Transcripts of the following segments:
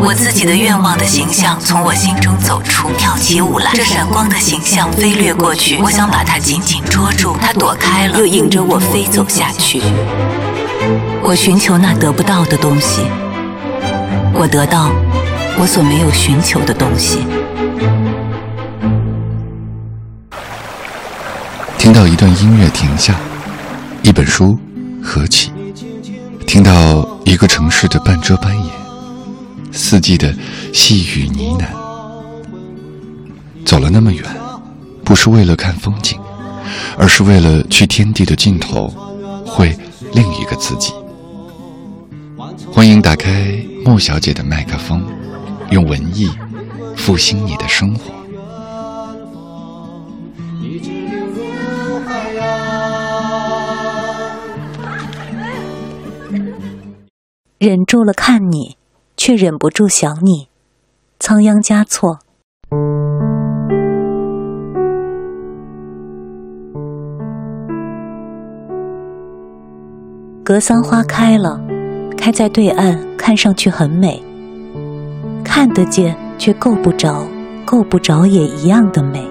我自己的愿望的形象从我心中走出，跳起舞来。这闪光的形象飞掠过去，我想把它紧紧捉住，它躲开了，又迎着我飞走下去。我寻求那得不到的东西，我得到我所没有寻求的东西。听到一段音乐停下，一本书合起，听到一个城市的半遮半掩。四季的细雨呢喃，走了那么远，不是为了看风景，而是为了去天地的尽头，会另一个自己。欢迎打开莫小姐的麦克风，用文艺复兴你的生活。忍住了看你。却忍不住想你，仓央嘉措。格桑花开了，开在对岸，看上去很美。看得见却够不着，够不着也一样的美。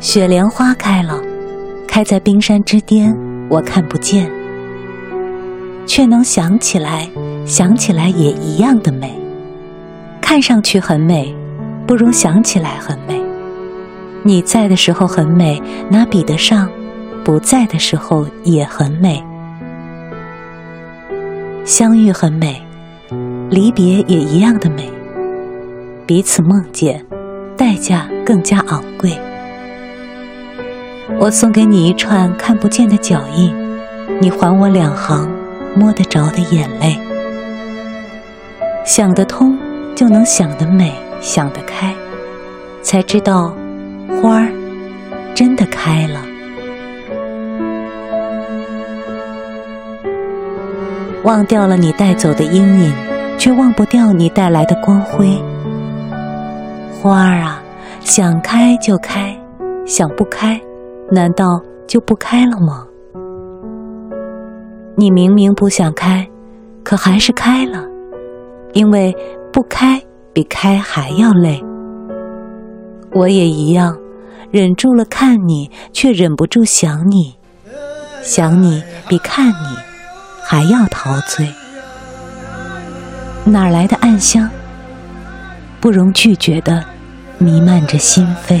雪莲花开了，开在冰山之巅，我看不见。却能想起来，想起来也一样的美。看上去很美，不如想起来很美。你在的时候很美，哪比得上不在的时候也很美？相遇很美，离别也一样的美。彼此梦见，代价更加昂贵。我送给你一串看不见的脚印，你还我两行。摸得着的眼泪，想得通就能想得美，想得开，才知道花儿真的开了。忘掉了你带走的阴影，却忘不掉你带来的光辉。花儿啊，想开就开，想不开，难道就不开了吗？你明明不想开，可还是开了，因为不开比开还要累。我也一样，忍住了看你，却忍不住想你，想你比看你还要陶醉。哪来的暗香？不容拒绝的，弥漫着心扉。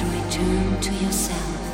to return to yourself.